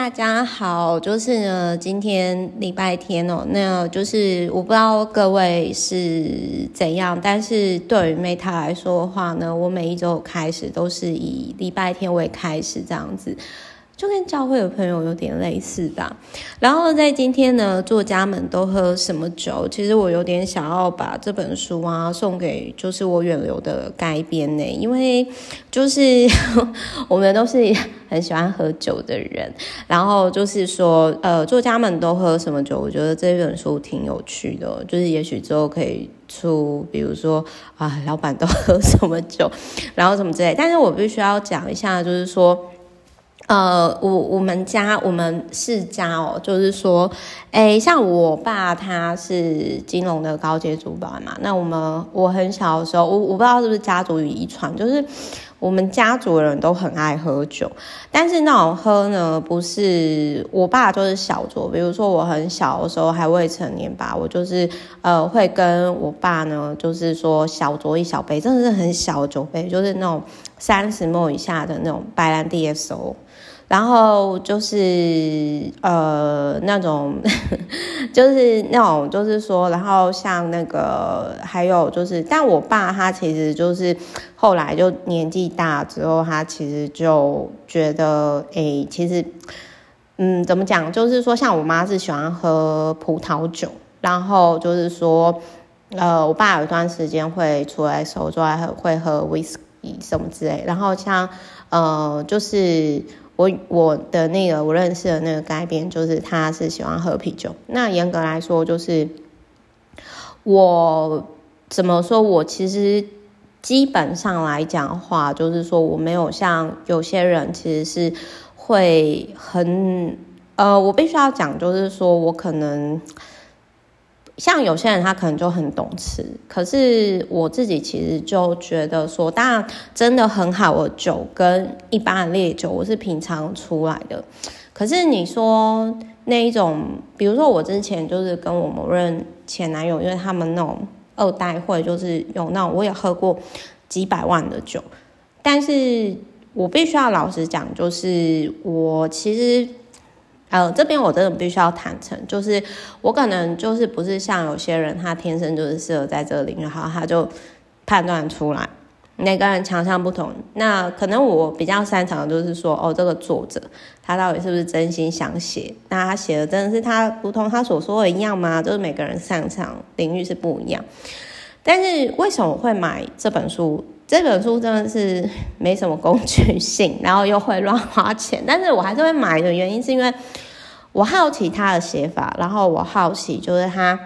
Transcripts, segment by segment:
大家好，就是呢，今天礼拜天哦，那就是我不知道各位是怎样，但是对于 Meta 来说的话呢，我每一周开始都是以礼拜天为开始这样子。就跟教会的朋友有点类似吧。然后在今天呢，作家们都喝什么酒？其实我有点想要把这本书啊送给就是我远流的改编呢，因为就是 我们都是很喜欢喝酒的人。然后就是说，呃，作家们都喝什么酒？我觉得这本书挺有趣的，就是也许之后可以出，比如说啊，老板都 喝什么酒，然后什么之类。但是我必须要讲一下，就是说。呃，我我们家我们世家哦，就是说，诶，像我爸他是金融的高阶主管嘛，那我们我很小的时候，我我不知道是不是家族遗传，就是我们家族的人都很爱喝酒，但是那种喝呢，不是我爸就是小酌，比如说我很小的时候还未成年吧，我就是呃会跟我爸呢，就是说小酌一小杯，真的是很小的酒杯，就是那种三十 ml 以下的那种白兰地 XO。然后就是呃那种，就是那种，就是说，然后像那个还有就是，但我爸他其实就是后来就年纪大之后，他其实就觉得，哎，其实，嗯，怎么讲？就是说，像我妈是喜欢喝葡萄酒，然后就是说，呃，我爸有一段时间会出来时之外会喝威士忌什么之类，然后像呃就是。我我的那个我认识的那个改编，就是他是喜欢喝啤酒。那严格来说，就是我怎么说？我其实基本上来讲话，就是说我没有像有些人其实是会很呃，我必须要讲，就是说我可能。像有些人他可能就很懂吃，可是我自己其实就觉得说，当然真的很好的酒跟一般的烈酒，我是品尝出来的。可是你说那一种，比如说我之前就是跟我某任前男友，因为他们那种二代会就是有那种，我也喝过几百万的酒，但是我必须要老实讲，就是我其实。呃，这边我真的必须要坦诚，就是我可能就是不是像有些人，他天生就是适合在这个领域，好，他就判断出来，每个人强项不同。那可能我比较擅长的就是说，哦，这个作者他到底是不是真心想写？那他写的真的是他如同他所说的一样吗？就是每个人擅长领域是不一样。但是为什么我会买这本书？这本书真的是没什么工具性，然后又会乱花钱，但是我还是会买的原因是因为我好奇他的写法，然后我好奇就是他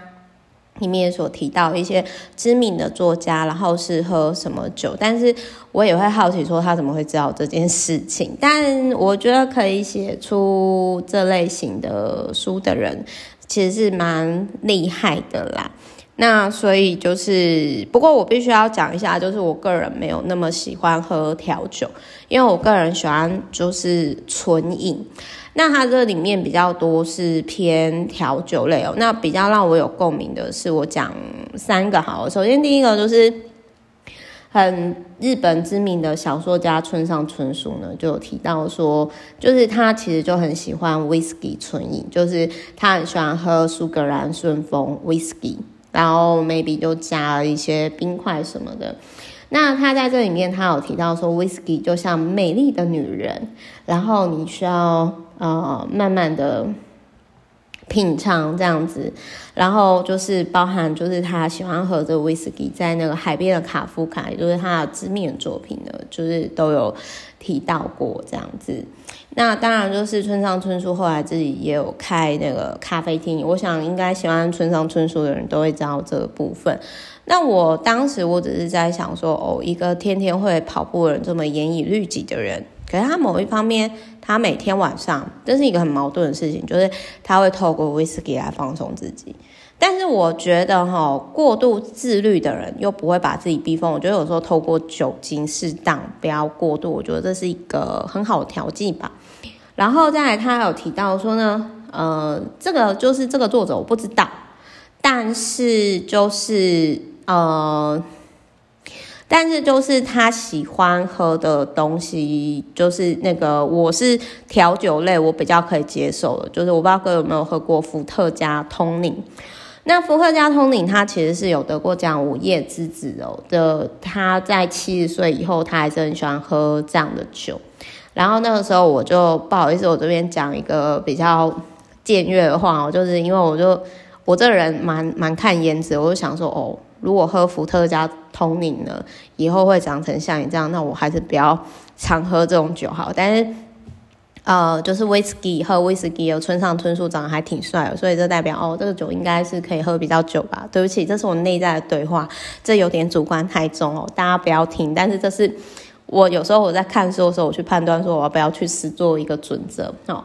里面所提到一些知名的作家，然后是喝什么酒，但是我也会好奇说他怎么会知道这件事情，但我觉得可以写出这类型的书的人其实是蛮厉害的啦。那所以就是，不过我必须要讲一下，就是我个人没有那么喜欢喝调酒，因为我个人喜欢就是纯饮。那它这里面比较多是偏调酒类哦。那比较让我有共鸣的是，我讲三个好。首先第一个就是很日本知名的小说家村上春树呢，就有提到说，就是他其实就很喜欢 whisky 纯饮，就是他很喜欢喝苏格兰顺风 whisky。然后 maybe 就加了一些冰块什么的。那他在这里面，他有提到说，whisky 就像美丽的女人，然后你需要呃慢慢的品尝这样子。然后就是包含就是他喜欢喝这 whisky，在那个海边的卡夫卡，也就是他的知名的作品呢，就是都有提到过这样子。那当然就是村上春树后来自己也有开那个咖啡厅，我想应该喜欢村上春树的人都会知道这个部分。那我当时我只是在想说，哦，一个天天会跑步的人，这么严以律己的人，可是他某一方面，他每天晚上，这是一个很矛盾的事情，就是他会透过威士忌来放松自己。但是我觉得哈，过度自律的人又不会把自己逼疯。我觉得有时候透过酒精适当，不要过度，我觉得这是一个很好的调剂吧。然后再来，他有提到说呢，呃，这个就是这个作者我不知道，但是就是呃。但是就是他喜欢喝的东西，就是那个我是调酒类，我比较可以接受的。就是我不知道各位有没有喝过伏特加通灵。那伏特加通灵，它其实是有得过奖午夜之子哦的。他在七十岁以后，他还是很喜欢喝这样的酒。然后那个时候我就不好意思，我这边讲一个比较僭越的话哦，就是因为我就我这个人蛮蛮看颜值，我就想说哦，如果喝伏特加通宁呢，以后会长成像你这样，那我还是不要常喝这种酒好。但是呃，就是威士忌喝威士忌，有村上春树长得还挺帅，所以这代表哦，这个酒应该是可以喝比较久吧。对不起，这是我内在的对话，这有点主观太重哦，大家不要听。但是这是。我有时候我在看书的时候，我去判断说我要不要去试做一个准则。哦，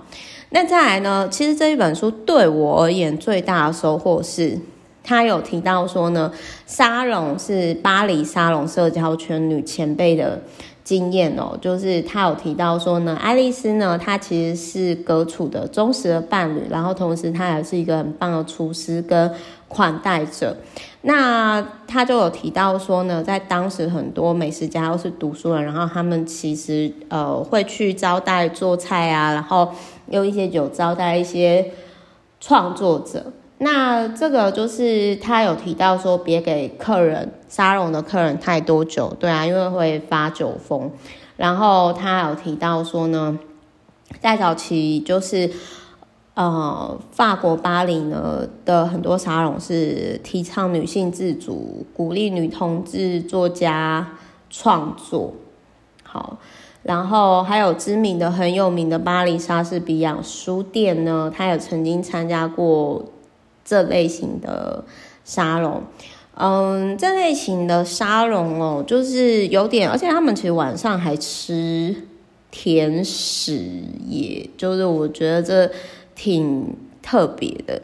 那再来呢？其实这一本书对我而言最大的收获是，他有提到说呢，沙龙是巴黎沙龙社交圈女前辈的经验哦，就是他有提到说呢，爱丽丝呢，她其实是格楚的忠实的伴侣，然后同时她也是一个很棒的厨师跟款待者。那他就有提到说呢，在当时很多美食家都是读书人，然后他们其实呃会去招待做菜啊，然后用一些酒招待一些创作者。那这个就是他有提到说，别给客人沙龙的客人太多酒，对啊，因为会发酒疯。然后他有提到说呢，在早期就是。呃，法国巴黎呢的很多沙龙是提倡女性自主，鼓励女同志作家创作。好，然后还有知名的、很有名的巴黎莎士比亚书店呢，他也曾经参加过这类型的沙龙。嗯，这类型的沙龙哦，就是有点，而且他们其实晚上还吃甜食，也就是我觉得这。挺特别的，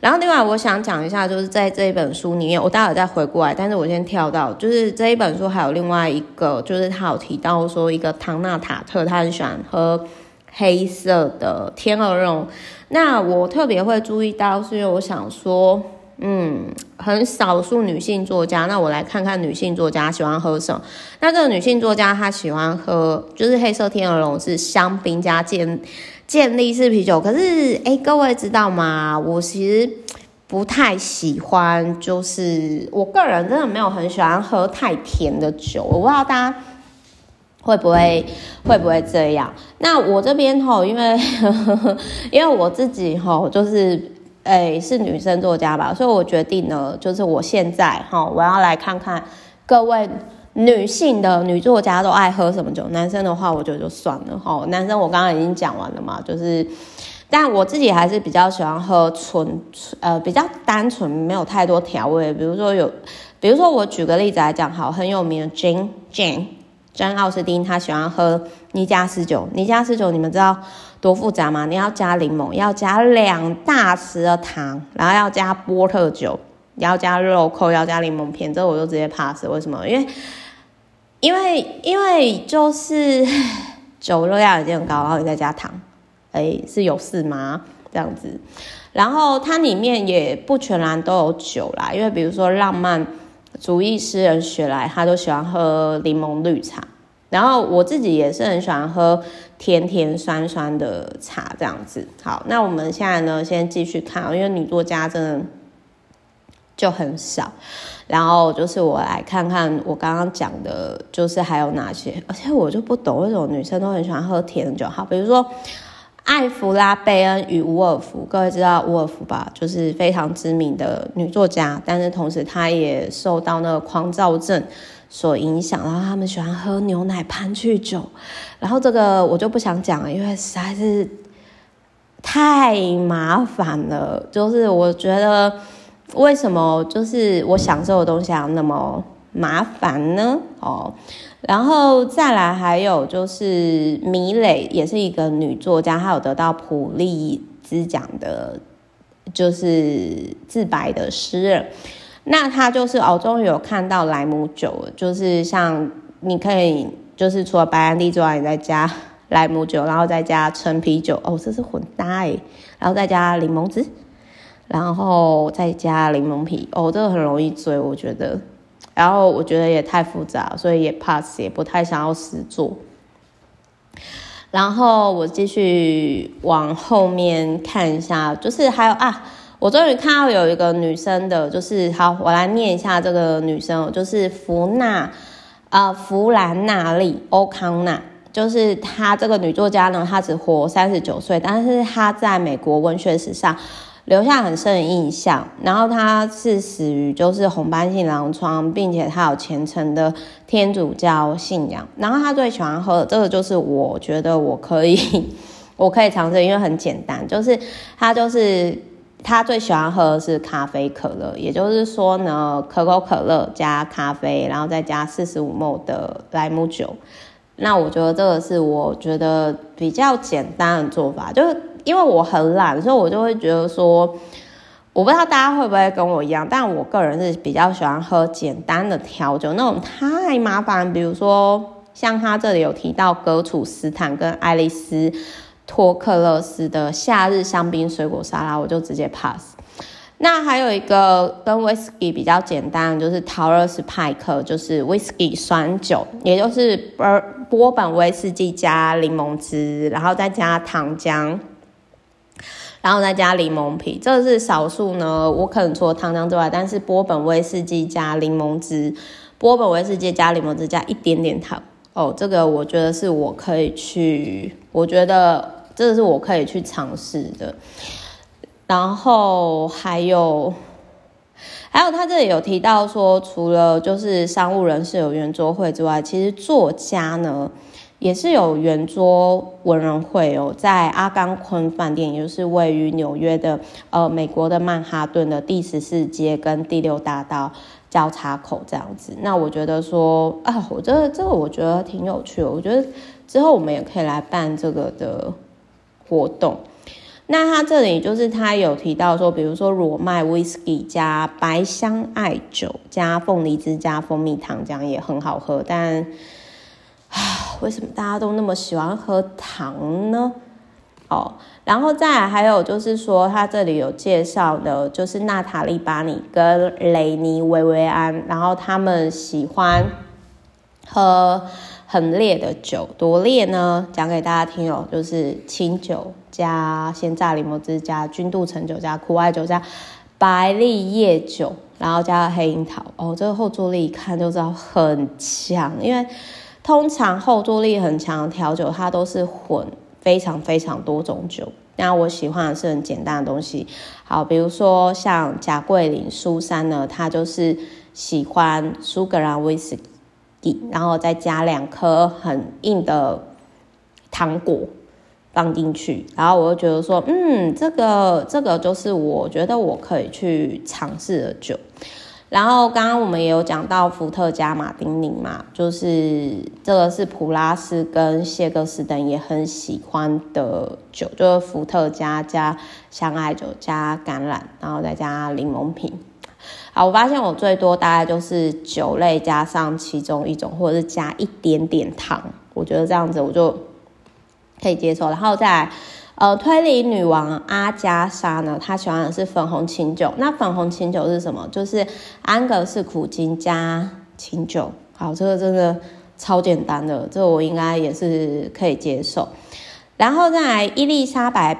然后另外我想讲一下，就是在这一本书里面，我待会再回过来，但是我先跳到，就是这一本书还有另外一个，就是他有提到说，一个唐纳塔特，他很喜欢喝黑色的天鹅肉，那我特别会注意到，是因为我想说。嗯，很少数女性作家，那我来看看女性作家喜欢喝什么。那这个女性作家她喜欢喝，就是黑色天鹅绒是香槟加健健力士啤酒。可是，哎，各位知道吗？我其实不太喜欢，就是我个人真的没有很喜欢喝太甜的酒。我不知道大家会不会会不会这样。那我这边吼，因为呵呵 因为我自己吼，就是。哎，是女生作家吧？所以我决定呢，就是我现在哈，我要来看看各位女性的女作家都爱喝什么酒。男生的话，我觉得就算了哈。男生我刚刚已经讲完了嘛，就是，但我自己还是比较喜欢喝纯，呃，比较单纯，没有太多调味。比如说有，比如说我举个例子来讲，好，很有名的 Jane Jane 珍奥斯汀，他喜欢喝尼加斯酒。尼加斯酒，你们知道？多复杂吗？你要加柠檬，要加两大匙的糖，然后要加波特酒，要加肉蔻，要加柠檬片，这我就直接 pass。为什么？因为，因为，因为就是 酒热量已经很高，然后你再加糖，哎，是有事吗？这样子，然后它里面也不全然都有酒啦，因为比如说浪漫主义诗人雪莱，他都喜欢喝柠檬绿茶。然后我自己也是很喜欢喝甜甜酸酸的茶，这样子。好，那我们现在呢，先继续看，因为女作家真的就很少。然后就是我来看看我刚刚讲的，就是还有哪些。而且我就不懂为什么女生都很喜欢喝甜的酒。好，比如说艾弗拉贝恩与伍尔夫，各位知道伍尔夫吧？就是非常知名的女作家，但是同时她也受到那个狂躁症。所影响，然后他们喜欢喝牛奶潘去酒，然后这个我就不想讲了，因为实在是太麻烦了。就是我觉得为什么就是我享受的东西要那么麻烦呢？哦，然后再来还有就是米蕾，也是一个女作家，她有得到普利兹奖的，就是自白的诗人。那他就是哦，终于有看到莱姆酒，就是像你可以，就是除了白兰地之外，你再加莱姆酒，然后再加橙啤酒，哦，这是混搭哎，然后再加柠檬汁，然后再加柠檬皮，哦，这个很容易醉，我觉得，然后我觉得也太复杂，所以也 pass，也不太想要实做。然后我继续往后面看一下，就是还有啊，我终于看到有一个女生的，就是好，我来念一下这个女生，就是弗纳，呃，弗兰纳利欧康纳，就是她这个女作家呢，她只活三十九岁，但是她在美国文学史上。留下很深的印象，然后他是死于就是红斑性狼疮，并且他有虔诚的天主教信仰。然后他最喜欢喝的这个就是我觉得我可以，我可以尝试，因为很简单，就是他就是他最喜欢喝的是咖啡可乐，也就是说呢，可口可乐加咖啡，然后再加四十五 ml 的莱姆酒。那我觉得这个是我觉得比较简单的做法，就是。因为我很懒，所以我就会觉得说，我不知道大家会不会跟我一样，但我个人是比较喜欢喝简单的调酒，那种太麻烦，比如说像他这里有提到格楚斯坦跟爱丽丝托克勒斯的夏日香槟水果沙拉，我就直接 pass。那还有一个跟威士忌比较简单，就是陶乐斯派克，就是威士忌酸酒，也就是波波本威士忌加柠檬汁，然后再加糖浆。然后再加柠檬皮，这是少数呢。我可能除了糖浆之外，但是波本威士忌加柠檬汁，波本威士忌加柠檬汁加一点点糖哦，这个我觉得是我可以去，我觉得这个是我可以去尝试的。然后还有，还有他这里有提到说，除了就是商务人士有圆桌会之外，其实作家呢。也是有圆桌文人会哦，在阿冈昆饭店，也就是位于纽约的呃美国的曼哈顿的第十四街跟第六大道交叉口这样子。那我觉得说啊，我觉得这个我觉得挺有趣的，我觉得之后我们也可以来办这个的活动。那他这里就是他有提到说，比如说裸麦威士忌加白香艾酒加凤梨汁加蜂蜜糖浆也很好喝，但。啊，为什么大家都那么喜欢喝糖呢？哦，然后再来还有就是说，他这里有介绍的，就是娜塔莉巴尼跟雷尼维维安，然后他们喜欢喝很烈的酒，多烈呢？讲给大家听哦，就是清酒加鲜榨柠檬汁加君度橙酒加苦艾酒加白利叶酒，然后加黑樱桃。哦，这个后坐力一看就知道很强，因为。通常后坐力很强的调酒，它都是混非常非常多种酒。那我喜欢的是很简单的东西，好，比如说像贾桂林苏珊呢，他就是喜欢苏格兰威士忌，然后再加两颗很硬的糖果放进去，然后我就觉得说，嗯，这个这个就是我觉得我可以去尝试的酒。然后刚刚我们也有讲到伏特加马丁尼嘛，就是这个是普拉斯跟谢格斯等也很喜欢的酒，就是伏特加加香艾酒加橄榄，然后再加柠檬瓶。好，我发现我最多大概就是酒类加上其中一种，或者是加一点点糖，我觉得这样子我就可以接受。然后再。呃，推理女王阿加莎呢，她喜欢的是粉红琴酒。那粉红琴酒是什么？就是安格斯苦精加琴酒。好，这个真的超简单的，这个我应该也是可以接受。然后再来伊丽莎白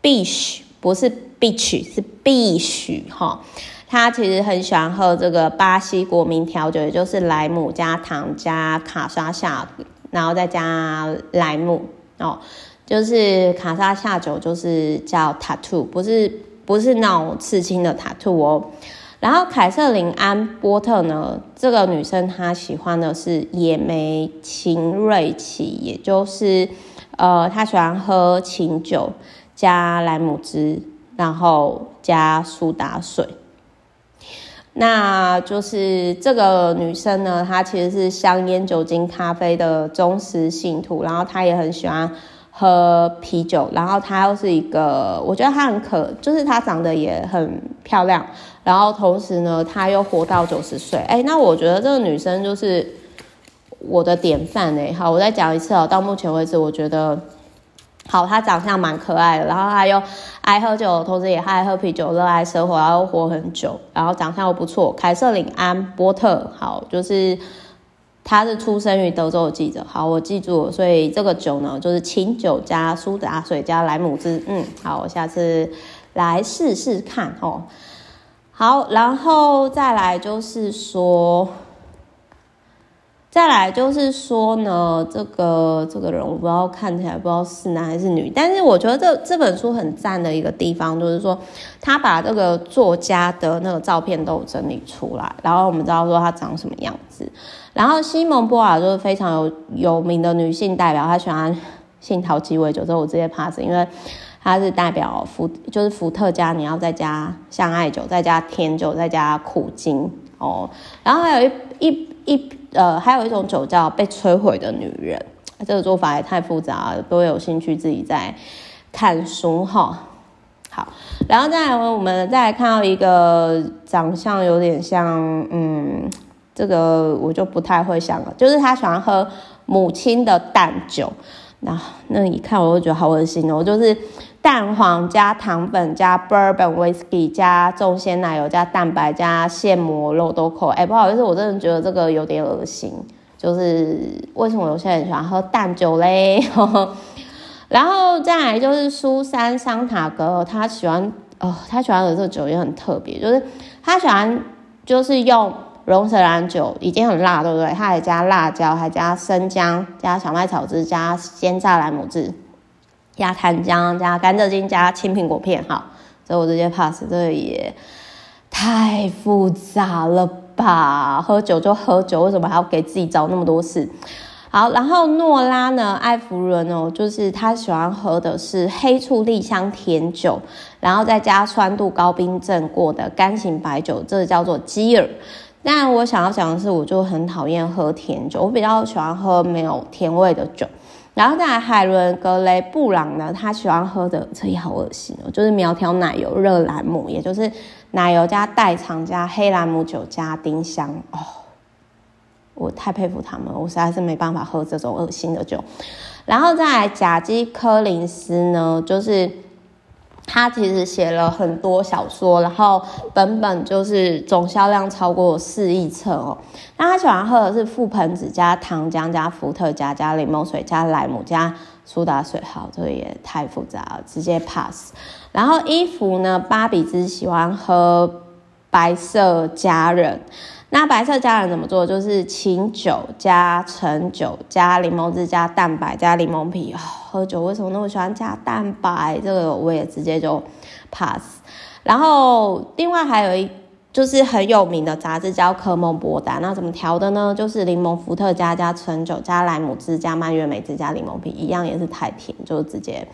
必须不是必须是必须哈，她其实很喜欢喝这个巴西国民调酒，也就是莱姆加糖加卡莎夏，然后再加莱姆哦。就是卡莎下酒，就是叫塔图不是不是那种刺青的塔图哦。然后凯瑟琳安波特呢，这个女生她喜欢的是野莓琴瑞奇，也就是呃，她喜欢喝琴酒加莱姆汁，然后加苏打水。那就是这个女生呢，她其实是香烟、酒精、咖啡的忠实信徒，然后她也很喜欢。喝啤酒，然后她又是一个，我觉得她很可，就是她长得也很漂亮，然后同时呢，她又活到九十岁，哎，那我觉得这个女生就是我的典范哎。好，我再讲一次哦，到目前为止，我觉得好，她长相蛮可爱的，然后她又爱喝酒，同时也爱喝啤酒，热爱生活，然后活很久，然后长相又不错。凯瑟琳安波特，好，就是他是出生于德州的记者。好，我记住了，所以这个酒呢，就是清酒加苏打水加莱姆汁。嗯，好，我下次来试试看哦。好，然后再来就是说。再来就是说呢，这个这个人我不知道看起来不知道是男还是女，但是我觉得这这本书很赞的一个地方就是说，他把这个作家的那个照片都整理出来，然后我们知道说他长什么样子。然后西蒙波娃就是非常有有名的女性代表，她喜欢杏桃鸡尾酒，这我直接 pass，因为她是代表伏就是伏特加，你要再加香艾酒，再加甜酒，再加苦精哦。然后还有一一一。呃，还有一种酒叫被摧毁的女人，这个做法也太复杂了，都有兴趣自己再看书哈。好，然后再来我们再来看到一个长相有点像，嗯，这个我就不太会想了，就是他喜欢喝母亲的淡酒，那那一看我就觉得好恶心哦，就是。蛋黄加糖粉加 bourbon whiskey 加重鲜奶油加蛋白加现磨肉豆蔻，哎、不好意思，我真的觉得这个有点恶心。就是为什么有些人喜欢喝淡酒嘞？然后再来就是苏珊桑塔格，他喜欢哦，他喜欢的这个酒也很特别，就是他喜欢就是用龙舌兰酒，已经很辣，对不对？他还加辣椒，还加生姜，加小麦草汁，加鲜榨莱姆汁。加糖浆，加甘蔗精，加青苹果片，哈，所以我直接 pass，这个也太复杂了吧？喝酒就喝酒，为什么还要给自己找那么多事？好，然后诺拉呢？艾弗伦哦，就是他喜欢喝的是黑醋栗香甜酒，然后再加酸度高冰镇过的干型白酒，这个叫做基尔。但我想要讲的是，我就很讨厌喝甜酒，我比较喜欢喝没有甜味的酒。然后再来海伦格雷布朗呢，他喜欢喝的这也好恶心哦，就是苗条奶油热兰姆，也就是奶油加代糖加黑兰姆酒加丁香哦，我太佩服他们，我实在是没办法喝这种恶心的酒。然后再来贾基柯林斯呢，就是。他其实写了很多小说，然后本本就是总销量超过四亿册哦。那他喜欢喝的是覆盆子加糖浆加伏特加加柠檬水加莱姆加苏打水，好，这个也太复杂了，直接 pass。然后衣服呢，芭比只喜欢喝白色佳人。那白色佳人怎么做？就是清酒加橙酒加柠檬汁加蛋白加柠檬皮。喝酒为什么那么喜欢加蛋白？这个我也直接就 pass。然后另外还有一就是很有名的杂志叫科梦波丹。那怎么调的呢？就是柠檬伏特加加橙酒加莱姆汁加蔓越莓汁加柠檬皮，一样也是太甜，就直接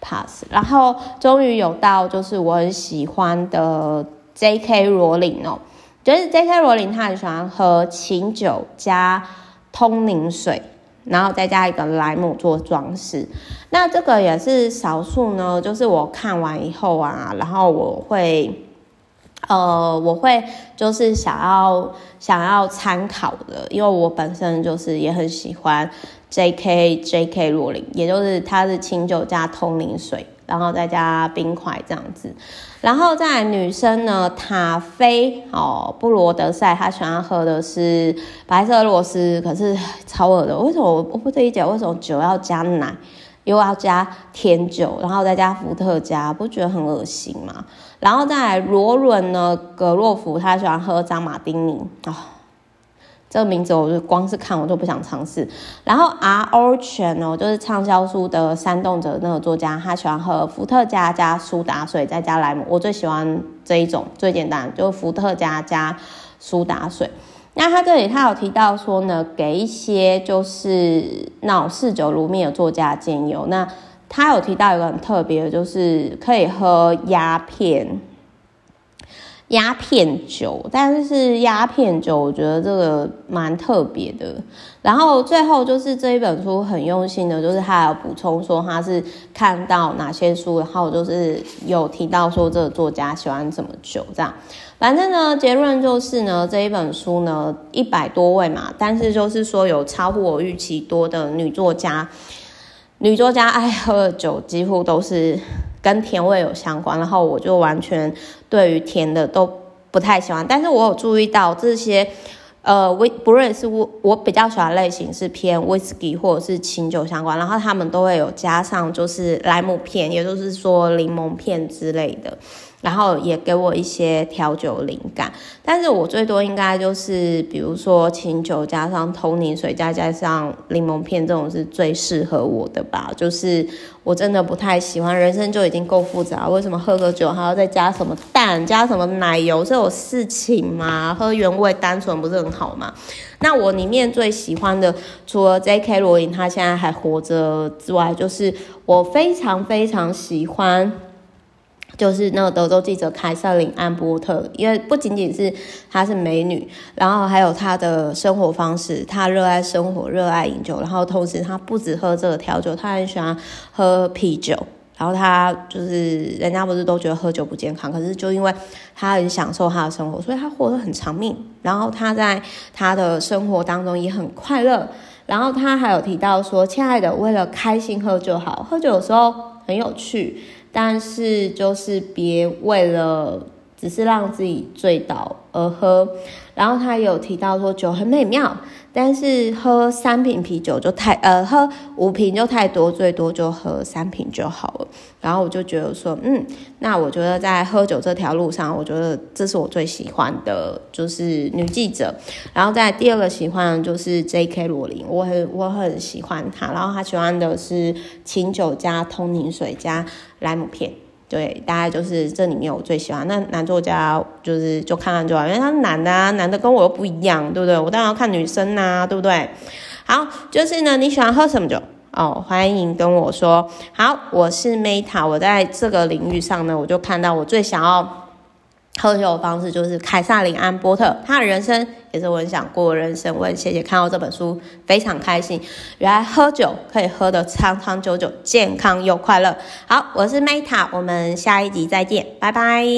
pass。然后终于有到就是我很喜欢的 J.K. 罗琳哦。就是 J.K. 罗琳，他很喜欢喝清酒加通灵水，然后再加一个莱姆做装饰。那这个也是少数呢，就是我看完以后啊，然后我会，呃，我会就是想要想要参考的，因为我本身就是也很喜欢 J.K. J.K. 罗琳，也就是它是清酒加通灵水。然后再加冰块这样子，然后再来女生呢，塔菲哦，布罗德赛，她喜欢喝的是白色螺丝，可是超恶的。为什么我我不理解为什么酒要加奶，又要加甜酒，然后再加伏特加，不觉得很恶心吗？然后再来罗伦呢，格洛夫，他喜欢喝张马丁尼啊。这个名字我就光是看我就不想尝试。然后 R. Orchard 哦，就是畅销书的煽动者那个作家，他喜欢喝伏特加加苏打水再加莱姆。我最喜欢这一种最简单，就是伏特加加苏打水。那他这里他有提到说呢，给一些就是那种嗜酒如命的作家建议。那他有提到一个很特别的，就是可以喝鸦片。鸦片酒，但是鸦片酒，我觉得这个蛮特别的。然后最后就是这一本书很用心的，就是他有补充说他是看到哪些书，然后就是有提到说这个作家喜欢什么酒，这样。反正呢，结论就是呢，这一本书呢一百多位嘛，但是就是说有超乎我预期多的女作家。女作家爱喝的酒几乎都是跟甜味有相关，然后我就完全对于甜的都不太喜欢。但是我有注意到这些，呃，威不论是我我比较喜欢类型是偏 whisky 或者是清酒相关，然后他们都会有加上就是莱姆片，也就是说柠檬片之类的。然后也给我一些调酒灵感，但是我最多应该就是比如说清酒加上通宁水，再加上柠檬片，这种是最适合我的吧。就是我真的不太喜欢，人生就已经够复杂，为什么喝个酒还要再加什么蛋，加什么奶油，这种事情吗？喝原味单纯不是很好吗？那我里面最喜欢的，除了 J.K. 罗琳他现在还活着之外，就是我非常非常喜欢。就是那个德州记者凯瑟琳安波特，因为不仅仅是她是美女，然后还有她的生活方式，她热爱生活，热爱饮酒，然后同时她不止喝这个调酒，她很喜欢喝啤酒，然后她就是人家不是都觉得喝酒不健康，可是就因为她很享受她的生活，所以她活得很长命，然后她在她的生活当中也很快乐，然后她还有提到说，亲爱的，为了开心喝就好，喝酒的时候很有趣。但是就是别为了只是让自己醉倒而喝，然后他有提到说酒很美妙。但是喝三瓶啤酒就太呃，喝五瓶就太多，最多就喝三瓶就好了。然后我就觉得说，嗯，那我觉得在喝酒这条路上，我觉得这是我最喜欢的，就是女记者。然后在第二个喜欢就是 J.K. 罗琳，我很我很喜欢她。然后她喜欢的是清酒加通宁水加莱姆片。对，大概就是这里面我最喜欢。那男作家就是就看看就好，因为他是男的啊，男的跟我又不一样，对不对？我当然要看女生呐、啊，对不对？好，就是呢，你喜欢喝什么酒？哦，欢迎跟我说。好，我是 Meta，我在这个领域上呢，我就看到我最想要。喝酒的方式就是凯撒琳安波特，他的人生也是我很想过人生。我很谢谢看到这本书，非常开心。原来喝酒可以喝得长长久久，健康又快乐。好，我是 Meta，我们下一集再见，拜拜。